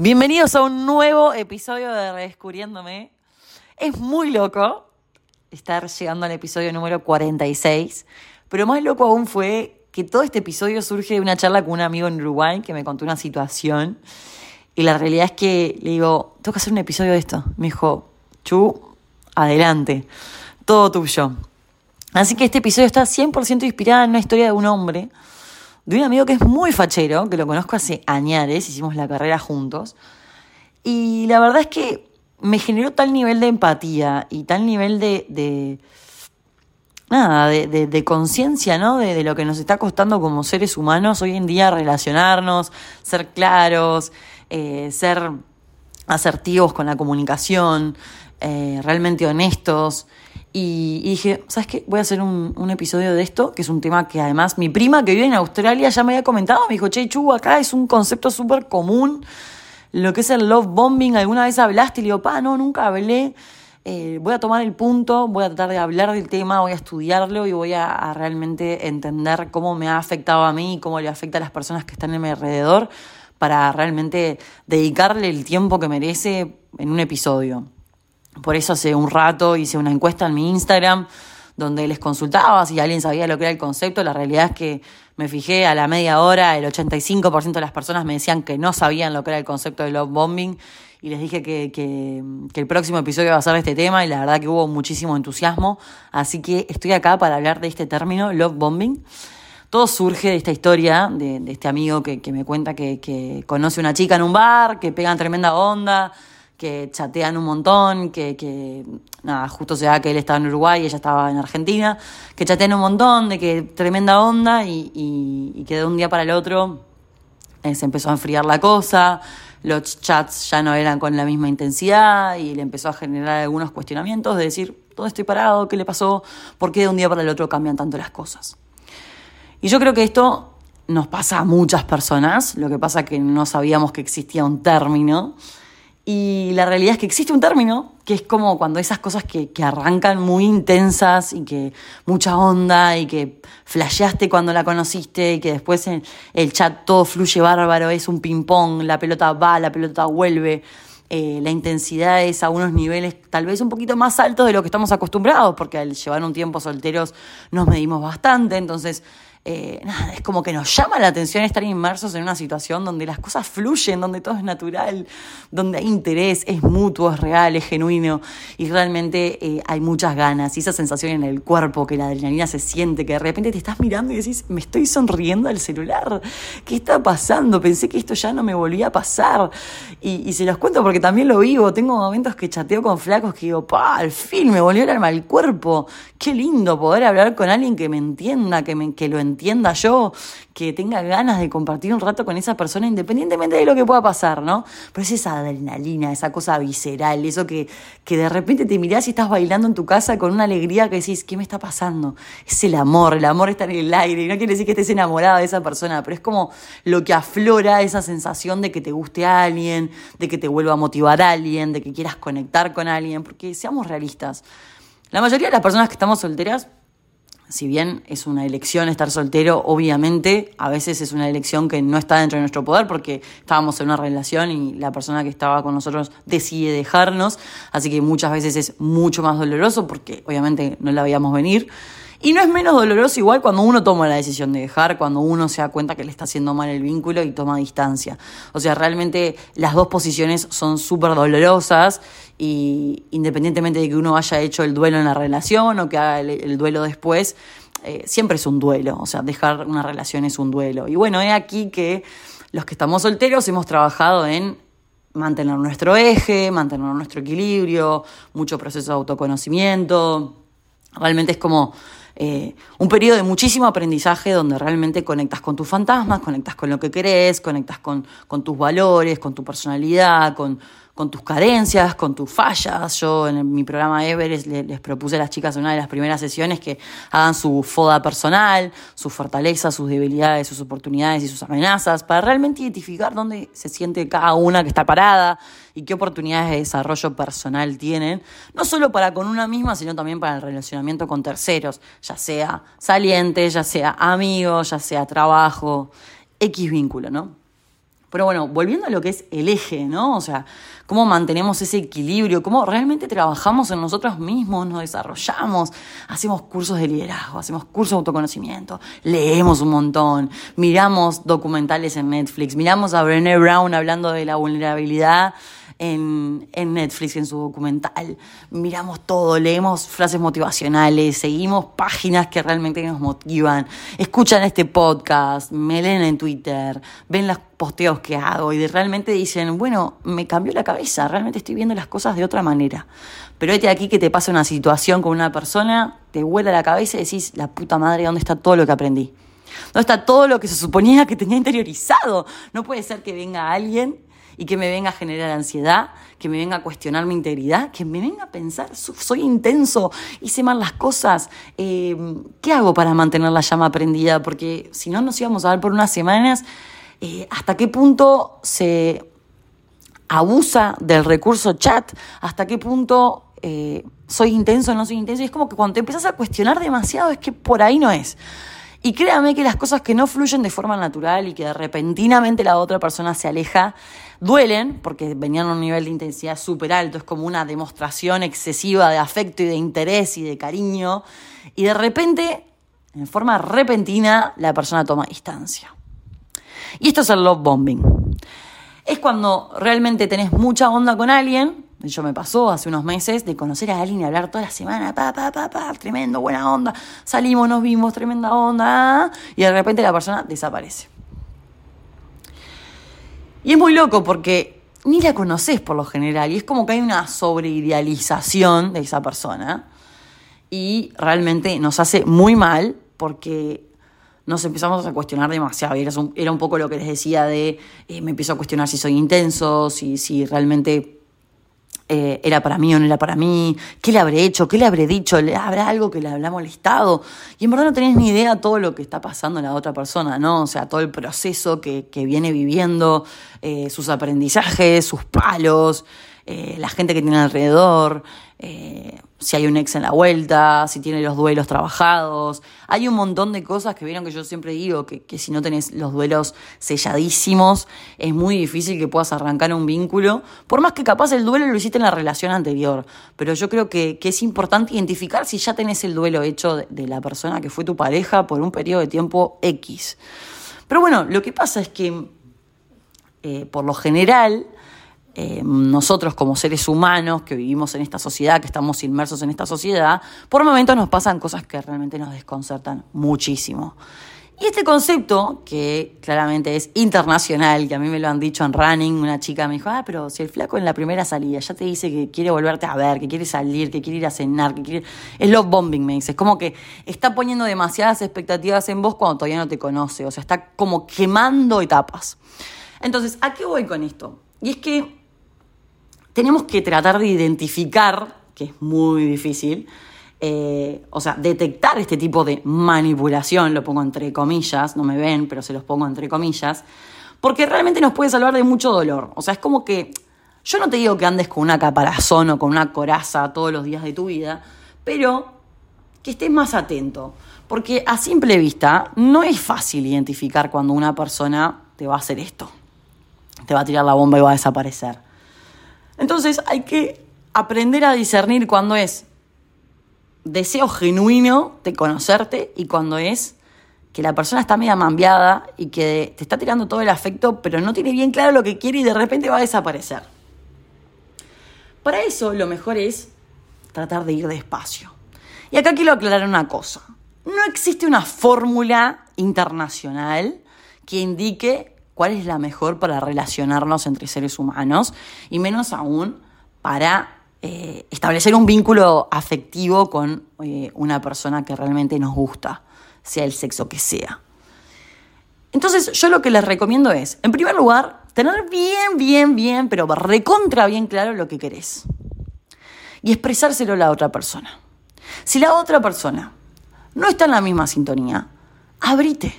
Bienvenidos a un nuevo episodio de Redescubriéndome. Es muy loco estar llegando al episodio número 46, pero más loco aún fue que todo este episodio surge de una charla con un amigo en Uruguay que me contó una situación y la realidad es que le digo, tengo que hacer un episodio de esto. Me dijo, Chu, adelante, todo tuyo. Así que este episodio está 100% inspirado en una historia de un hombre de un amigo que es muy fachero, que lo conozco hace añares, hicimos la carrera juntos. Y la verdad es que me generó tal nivel de empatía y tal nivel de, nada, de, conciencia, ¿no? De, de, lo que nos está costando como seres humanos hoy en día relacionarnos, ser claros, eh, ser asertivos con la comunicación, eh, realmente honestos. Y, dije, ¿sabes qué? Voy a hacer un, un, episodio de esto, que es un tema que además mi prima que vive en Australia ya me había comentado. Me dijo, che, Chu, acá es un concepto súper común. Lo que es el love bombing, ¿alguna vez hablaste? Y le digo, pa, no, nunca hablé. Eh, voy a tomar el punto, voy a tratar de hablar del tema, voy a estudiarlo y voy a, a realmente entender cómo me ha afectado a mí y cómo le afecta a las personas que están en mi alrededor para realmente dedicarle el tiempo que merece en un episodio. Por eso hace un rato hice una encuesta en mi Instagram donde les consultaba si alguien sabía lo que era el concepto. La realidad es que me fijé a la media hora, el 85% de las personas me decían que no sabían lo que era el concepto de love bombing y les dije que, el próximo episodio va a ser de este tema y la verdad que hubo muchísimo entusiasmo. Así que estoy acá para hablar de este término, love bombing. Todo surge de esta historia de, este amigo que, que me cuenta que, que conoce una chica en un bar, que pegan tremenda onda, que chatean un montón, que, nada, justo se da que él estaba en Uruguay y ella estaba en Argentina, que chatean un montón, de que tremenda onda y que de un día para el otro eh, se empezó a enfriar la cosa, los chats ya no eran con la misma intensidad y le empezó a generar algunos cuestionamientos de decir, ¿dónde estoy parado? ¿Qué le pasó? ¿Por qué de un día para el otro cambian tanto las cosas? Y yo creo que esto nos pasa a muchas personas, lo que pasa que no sabíamos que existía un término. Y la realidad es que existe un término, que es como cuando esas cosas que, que arrancan muy intensas y que mucha onda y que flasheaste cuando la conociste y que después en el chat todo fluye bárbaro, es un ping-pong, la pelota va, la pelota vuelve. Eh, la intensidad es a unos niveles tal vez un poquito más altos de lo que estamos acostumbrados, porque al llevar un tiempo solteros nos medimos bastante, entonces eh, nada, es como que nos llama la atención estar inmersos en una situación donde las cosas fluyen, donde todo es natural, donde hay interés, es mutuo, es real, es genuino y realmente eh, hay muchas ganas y esa sensación en el cuerpo, que la adrenalina se siente, que de repente te estás mirando y decís, me estoy sonriendo al celular, ¿qué está pasando? Pensé que esto ya no me volvía a pasar y, se los cuento porque también lo vivo, tengo momentos que chateo con flacos que digo, pa, al fin me volvió el alma al cuerpo, qué lindo poder hablar con alguien que me entienda, que, me, que lo entienda entienda yo, que tenga ganas de compartir un rato con esa persona independientemente de lo que pueda pasar, ¿no? Pero es esa adrenalina, esa cosa visceral, eso que, que de repente te mirás y estás bailando en tu casa con una alegría que decís, ¿qué me está pasando? Es el amor, el amor está en el aire, y no quiere decir que estés enamorada de esa persona, pero es como lo que aflora esa sensación de que te guste alguien, de que te vuelva a motivar a alguien, de que quieras conectar con alguien, porque seamos realistas. La mayoría de las personas que estamos solteras si bien es una elección estar soltero, obviamente a veces es una elección que no está dentro de nuestro poder porque estábamos en una relación y la persona que estaba con nosotros decide dejarnos, así que muchas veces es mucho más doloroso porque obviamente no la veíamos venir. Y no es menos doloroso igual cuando uno toma la decisión de dejar, cuando uno se da cuenta que le está haciendo mal el vínculo y toma distancia. O sea, realmente las dos posiciones son súper dolorosas y independientemente de que uno haya hecho el duelo en la relación o que haga el, el duelo después, eh, siempre es un duelo. O sea, dejar una relación es un duelo. Y bueno, he aquí que los que estamos solteros hemos trabajado en mantener nuestro eje, mantener nuestro equilibrio, mucho proceso de autoconocimiento. Realmente es como eh, un periodo de muchísimo aprendizaje donde realmente conectas con tus fantasmas, conectas con lo que querés, conectas con, con tus valores, con tu personalidad, con, con tus carencias, con tus fallas. Yo en mi programa Everest les, propuse a las chicas en una de las primeras sesiones que hagan su foda personal, sus fortalezas, sus debilidades, sus oportunidades y sus amenazas, para realmente identificar dónde se siente cada una que está parada y qué oportunidades de desarrollo personal tienen, no solo para con una misma, sino también para el relacionamiento con terceros, ya sea saliente, ya sea amigo, ya sea trabajo, X vínculo, ¿no? Pero bueno, volviendo a lo que es el eje, ¿no? O sea, cómo mantenemos ese equilibrio, cómo realmente trabajamos en nosotros mismos, nos desarrollamos, hacemos cursos de liderazgo, hacemos cursos de autoconocimiento, leemos un montón, miramos documentales en Netflix, miramos a Brené Brown hablando de la vulnerabilidad en, Netflix, en su documental. Miramos todo, leemos frases motivacionales, seguimos páginas que realmente nos motivan, escuchan este podcast, me leen en Twitter, ven los posteos que hago y realmente dicen, bueno, me cambió la cabeza, realmente estoy viendo las cosas de otra manera. Pero este aquí que te pasa una situación con una persona, te vuela la cabeza y decís, la puta madre, ¿dónde está todo lo que aprendí? ¿Dónde está todo lo que se suponía que tenía interiorizado? No puede ser que venga alguien y que me venga a generar ansiedad, que me venga a cuestionar mi integridad, que me venga a pensar, soy intenso, hice mal las cosas, eh, ¿qué hago para mantener la llama prendida? Porque si no nos íbamos a ver por unas semanas, eh, ¿hasta qué punto se abusa del recurso chat? ¿Hasta qué punto eh, soy intenso no soy intenso? Y es como que cuando te empiezas a cuestionar demasiado es que por ahí no es. Y créame que las cosas que no fluyen de forma natural y que repentinamente la otra persona se aleja, duelen porque venían a un nivel de intensidad súper alto, es como una demostración excesiva de afecto y de interés y de cariño, y de repente, en forma repentina, la persona toma distancia. Y esto es el love bombing. Es cuando realmente tenés mucha onda con alguien, yo me pasó hace unos meses de conocer a alguien y hablar toda la semana, pa, pa, pa, pa, tremendo, buena onda, salimos, nos vimos, tremenda onda, y de repente la persona desaparece. Y es muy loco porque ni la conoces por lo general, y es como que hay una sobreidealización de esa persona, y realmente nos hace muy mal porque nos empezamos a cuestionar demasiado. Era un, era un poco lo que les decía de, eh, me empiezo a cuestionar si soy intenso, si, si realmente eh, era para mí o no era para mí, qué le habré hecho, qué le habré dicho, habrá algo que le habrá molestado. Y en verdad no tenés ni idea de todo lo que está pasando en la otra persona, ¿no? O sea, todo el proceso que, que viene viviendo, eh, sus aprendizajes, sus palos, eh, la gente que tiene alrededor, eh, si hay un ex en la vuelta, si tiene los duelos trabajados. Hay un montón de cosas que vieron que yo siempre digo, que, si no tenés los duelos selladísimos, es muy difícil que puedas arrancar un vínculo, por más que capaz el duelo lo hiciste en la relación anterior. Pero yo creo que, es importante identificar si ya tenés el duelo hecho de, la persona que fue tu pareja por un periodo de tiempo X. Pero bueno, lo que pasa es que, eh, por lo general, eh, nosotros como seres humanos que vivimos en esta sociedad, que estamos inmersos en esta sociedad, por momentos nos pasan cosas que realmente nos desconcertan muchísimo. Y este concepto, que claramente es internacional, que a mí me lo han dicho en running, una chica me dijo, ah, pero si el flaco en la primera salida ya te dice que quiere volverte a ver, que quiere salir, que quiere ir a cenar, que quiere... Es love bombing, me dice. Es como que está poniendo demasiadas expectativas en vos cuando todavía no te conoce. O sea, está como quemando etapas. Entonces, ¿a qué voy con esto? Y es que tenemos que tratar de identificar, que es muy difícil, eh, o sea, detectar este tipo de manipulación, lo pongo entre comillas, no me ven, pero se los pongo entre comillas, porque realmente nos puede salvar de mucho dolor. O sea, es como que yo no te digo que andes con una caparazón o con una coraza todos los días de tu vida, pero que estés más atento, porque a simple vista no es fácil identificar cuando una persona te va a hacer esto, te va a tirar la bomba y va a desaparecer. Entonces hay que aprender a discernir cuando es deseo genuino de conocerte y cuando es que la persona está media mambiada y que te está tirando todo el afecto, pero no tiene bien claro lo que quiere y de repente va a desaparecer. Para eso lo mejor es tratar de ir despacio. Y acá quiero aclarar una cosa. No existe una fórmula internacional que indique cuál es la mejor para relacionarnos entre seres humanos y menos aún para eh, establecer un vínculo afectivo con eh, una persona que realmente nos gusta, sea el sexo que sea. Entonces yo lo que les recomiendo es, en primer lugar, tener bien, bien, bien, pero recontra bien claro lo que querés. Y expresárselo a la otra persona. Si la otra persona no está en la misma sintonía, abrite.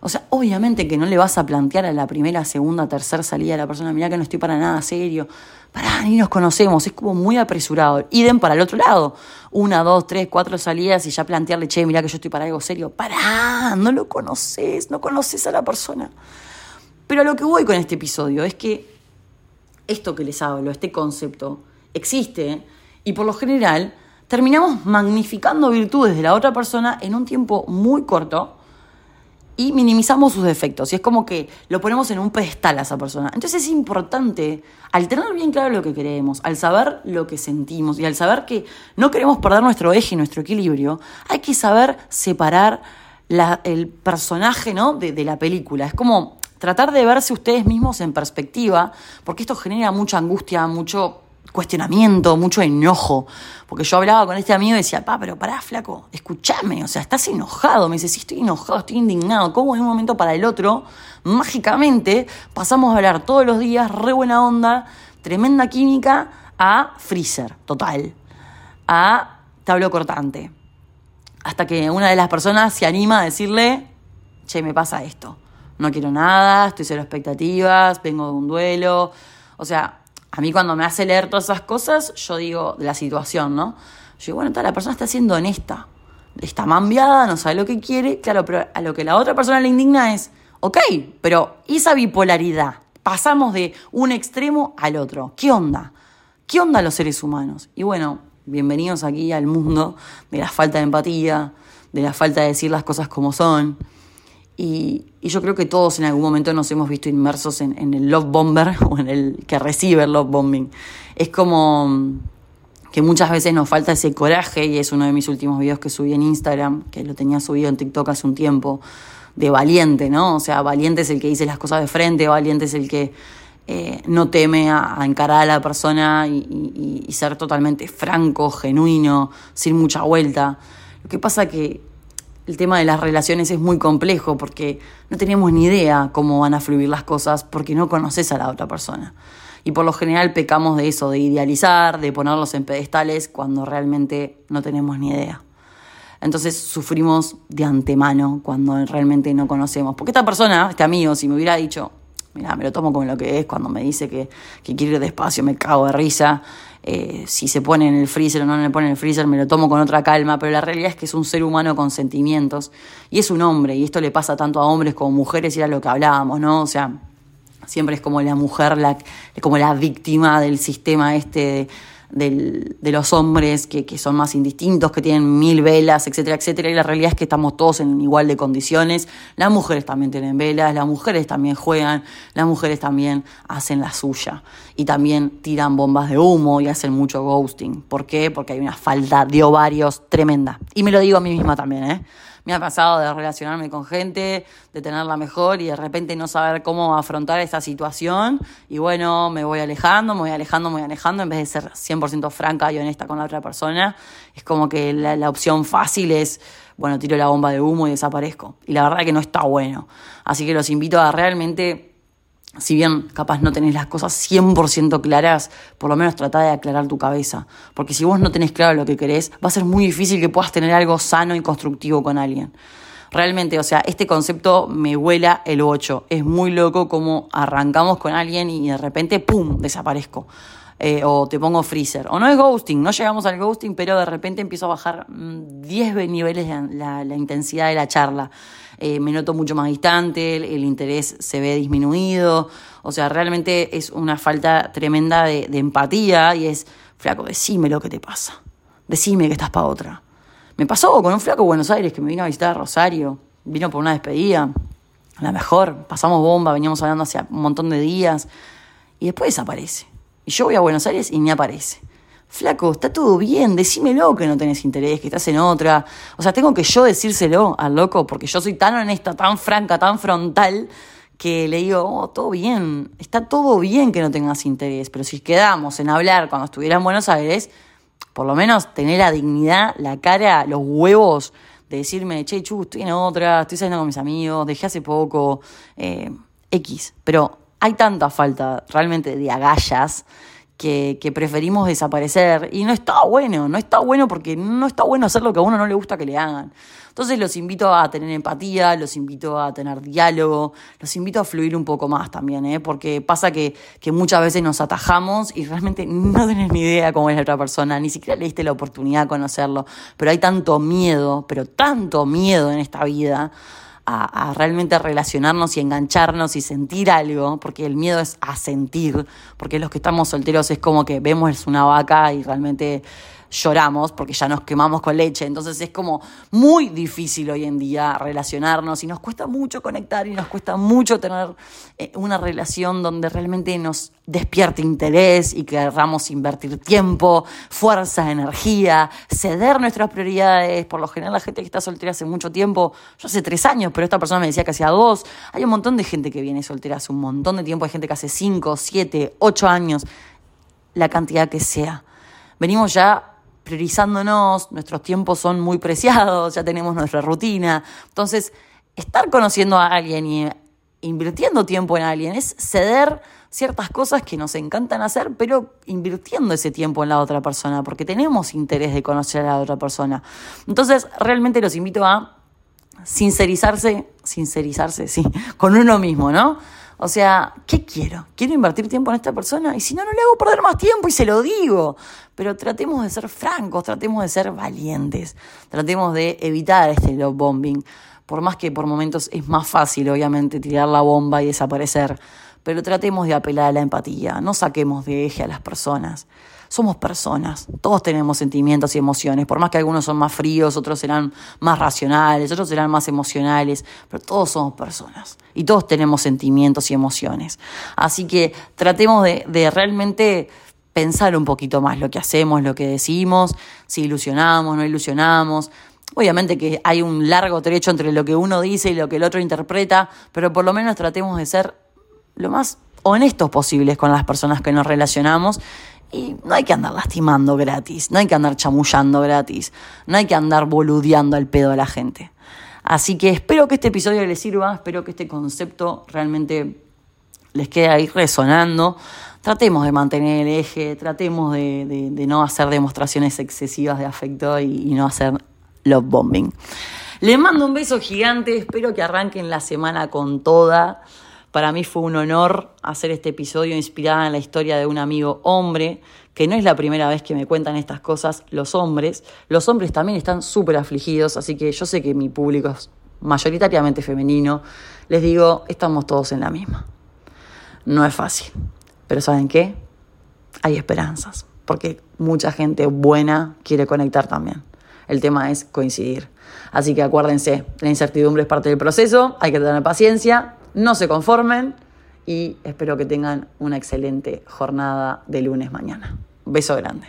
O sea, obviamente que no le vas a plantear a la primera, segunda, tercera salida de la persona, mira que no estoy para nada serio, pará, ni nos conocemos, es como muy apresurado. Idem para el otro lado, una, dos, tres, cuatro salidas y ya plantearle, che, mira que yo estoy para algo serio, pará, no lo conoces, no conoces a la persona. Pero a lo que voy con este episodio es que esto que les hablo, este concepto, existe y por lo general terminamos magnificando virtudes de la otra persona en un tiempo muy corto y minimizamos sus defectos. Y es como que lo ponemos en un pedestal a esa persona. Entonces es importante, al tener bien claro lo que queremos, al saber lo que sentimos y al saber que no queremos perder nuestro eje y nuestro equilibrio, hay que saber separar el personaje ¿no? de, de la película. Es como tratar de verse ustedes mismos en perspectiva, porque esto genera mucha angustia, mucho cuestionamiento, mucho enojo. Porque yo hablaba con este amigo y decía, pa, pero pará, flaco, escúchame, o sea, estás enojado. Me dice, sí, estoy enojado, estoy indignado. ¿Cómo de un momento para el otro, mágicamente, pasamos a hablar todos los días, re buena onda, tremenda química, a freezer, total, a tablo cortante. Hasta que una de las personas se anima a decirle, che, me pasa esto. No quiero nada, estoy cero expectativas, vengo de un duelo. O sea, a mí cuando me hace leer todas esas cosas, yo digo la situación, ¿no? Yo digo, bueno, la persona está siendo honesta, está mambiada, no sabe lo que quiere, claro, pero a lo que la otra persona le indigna es, ok, pero esa bipolaridad, pasamos de un extremo al otro, ¿qué onda? ¿Qué onda los seres humanos? Y bueno, bienvenidos aquí al mundo de la falta de empatía, de la falta de decir las cosas como son. Y, yo creo que todos en algún momento nos hemos visto inmersos en, el love bomber o en el que recibe el love bombing. Es como que muchas veces nos falta ese coraje y es uno de mis últimos videos que subí en Instagram, que lo tenía subido en TikTok hace un tiempo, de valiente, ¿no? O sea, valiente es el que dice las cosas de frente, valiente es el que eh, no teme a, encarar a la persona y, y ser totalmente franco, genuino, sin mucha vuelta. Lo que pasa que el tema de las relaciones es muy complejo porque no tenemos ni idea cómo van a fluir las cosas porque no conoces a la otra persona. Y por lo general pecamos de eso, de idealizar, de ponerlos en pedestales cuando realmente no tenemos ni idea. Entonces sufrimos de antemano cuando realmente no conocemos. Porque esta persona, este amigo, si me hubiera dicho, me lo tomo como lo que es, cuando me dice que, que quiere ir despacio, me cago de risa, eh, si se pone en el freezer o no le pone en el freezer, me lo tomo con otra calma, pero la realidad es que es un ser humano con sentimientos y es un hombre, y esto le pasa tanto a hombres como mujeres, y era lo que hablábamos, ¿no? O sea, siempre es como la mujer, la, como la víctima del sistema este del, de los hombres que, que, son más indistintos, que tienen mil velas, etcétera, etcétera. Y la realidad es que estamos todos en igual de condiciones. Las mujeres también tienen velas, las mujeres también juegan, las mujeres también hacen la suya. Y también tiran bombas de humo y hacen mucho ghosting. ¿Por qué? Porque hay una falta de ovarios tremenda. Y me lo digo a mí misma también, ¿eh? Me ha pasado de relacionarme con gente, de tenerla mejor y de repente no saber cómo afrontar esta situación. Y bueno, me voy alejando, me voy alejando, me voy alejando, en vez de ser 100% franca y honesta con la otra persona. Es como que la, la opción fácil es, bueno, tiro la bomba de humo y desaparezco. Y la verdad que no está bueno. Así que los invito a realmente si bien capaz no tenés las cosas 100% claras, por lo menos trata de aclarar tu cabeza. Porque si vos no tenés claro lo que querés, va a ser muy difícil que puedas tener algo sano y constructivo con alguien. Realmente, o sea, este concepto me vuela el 8. Es muy loco como arrancamos con alguien y de repente, ¡pum!, desaparezco. Eh, o te pongo freezer. O no es ghosting, no llegamos al ghosting, pero de repente empiezo a bajar 10 mm, niveles la, la, intensidad de la charla. Eh, me noto mucho más distante, el, interés se ve disminuido. O sea, realmente es una falta tremenda de, de empatía y es, flaco, decime lo que te pasa. Decime que estás para otra. Me pasó con un flaco de Buenos Aires que me vino a visitar a Rosario, vino por una despedida, la mejor, pasamos bomba, veníamos hablando hace un montón de días, y después desaparece. Y yo voy a Buenos Aires y ni aparece. Flaco, está todo bien, decímelo que no tenés interés, que estás en otra. O sea, tengo que yo decírselo al loco, porque yo soy tan honesta, tan franca, tan frontal, que le digo, oh, todo bien, está todo bien que no tengas interés, pero si quedamos en hablar cuando estuviera en Buenos Aires, por lo menos tener la dignidad, la cara, los huevos de decirme, che, chu, estoy en otra, estoy saliendo con mis amigos, dejé hace poco, eh, X. Pero hay tanta falta realmente de agallas que, preferimos desaparecer. Y no está bueno, no está bueno porque no está bueno hacer lo que a uno no le gusta que le hagan. Entonces los invito a tener empatía, los invito a tener diálogo, los invito a fluir un poco más también, ¿eh? porque pasa que, que muchas veces nos atajamos y realmente no tenés ni idea cómo es la otra persona, ni siquiera le diste la oportunidad de conocerlo. Pero hay tanto miedo, pero tanto miedo en esta vida a, realmente relacionarnos y engancharnos y sentir algo, porque el miedo es a sentir, porque los que estamos solteros es como que vemos una vaca y realmente lloramos porque ya nos quemamos con leche. Entonces es como muy difícil hoy en día relacionarnos y nos cuesta mucho conectar y nos cuesta mucho tener eh, una relación donde realmente nos despierte interés y querramos invertir tiempo, fuerza, energía, ceder nuestras prioridades. Por lo general la gente que está soltera hace mucho tiempo, yo hace tres años, pero esta persona me decía que hacía dos. Hay un montón de gente que viene soltera hace un montón de tiempo, hay gente que hace cinco, siete, ocho años, la cantidad que sea. Venimos ya priorizándonos, nuestros tiempos son muy preciados, ya tenemos nuestra rutina. Entonces, estar conociendo a alguien y invirtiendo tiempo en alguien es ceder ciertas cosas que nos encantan hacer, pero invirtiendo ese tiempo en la otra persona, porque tenemos interés de conocer a la otra persona. Entonces, realmente los invito a sincerizarse, sincerizarse, sí, con uno mismo, ¿no? O sea, ¿qué quiero? ¿Quiero invertir tiempo en esta persona? Y si no, no le hago perder más tiempo y se lo digo. Pero tratemos de ser francos, tratemos de ser valientes, tratemos de evitar este love bombing. Por más que por momentos es más fácil, obviamente, tirar la bomba y desaparecer. Pero tratemos de apelar a la empatía, no saquemos de eje a las personas somos personas, todos tenemos sentimientos y emociones, por más que algunos son más fríos, otros serán más racionales, otros serán más emocionales, pero todos somos personas y todos tenemos sentimientos y emociones. Así que tratemos de, realmente pensar un poquito más lo que hacemos, lo que decimos, si ilusionamos, no ilusionamos. Obviamente que hay un largo trecho entre lo que uno dice y lo que el otro interpreta, pero por lo menos tratemos de ser lo más honestos posibles con las personas que nos relacionamos y no hay que andar lastimando gratis, no hay que andar chamullando gratis, no hay que andar boludeando al pedo a la gente. Así que espero que este episodio les sirva, espero que este concepto realmente les quede ahí resonando. Tratemos de mantener el eje, tratemos de, no hacer demostraciones excesivas de afecto y, y no hacer love bombing. Les mando un beso gigante, espero que arranquen la semana con toda. Para mí fue un honor hacer este episodio inspirado en la historia de un amigo hombre, que no es la primera vez que me cuentan estas cosas los hombres. Los hombres también están súper afligidos, así que yo sé que mi público es mayoritariamente femenino. Les digo, estamos todos en la misma. No es fácil, pero ¿saben qué? Hay esperanzas, porque mucha gente buena quiere conectar también. El tema es coincidir. Así que acuérdense, la incertidumbre es parte del proceso, hay que tener paciencia, no se conformen y espero que tengan una excelente jornada de lunes mañana. Beso grande.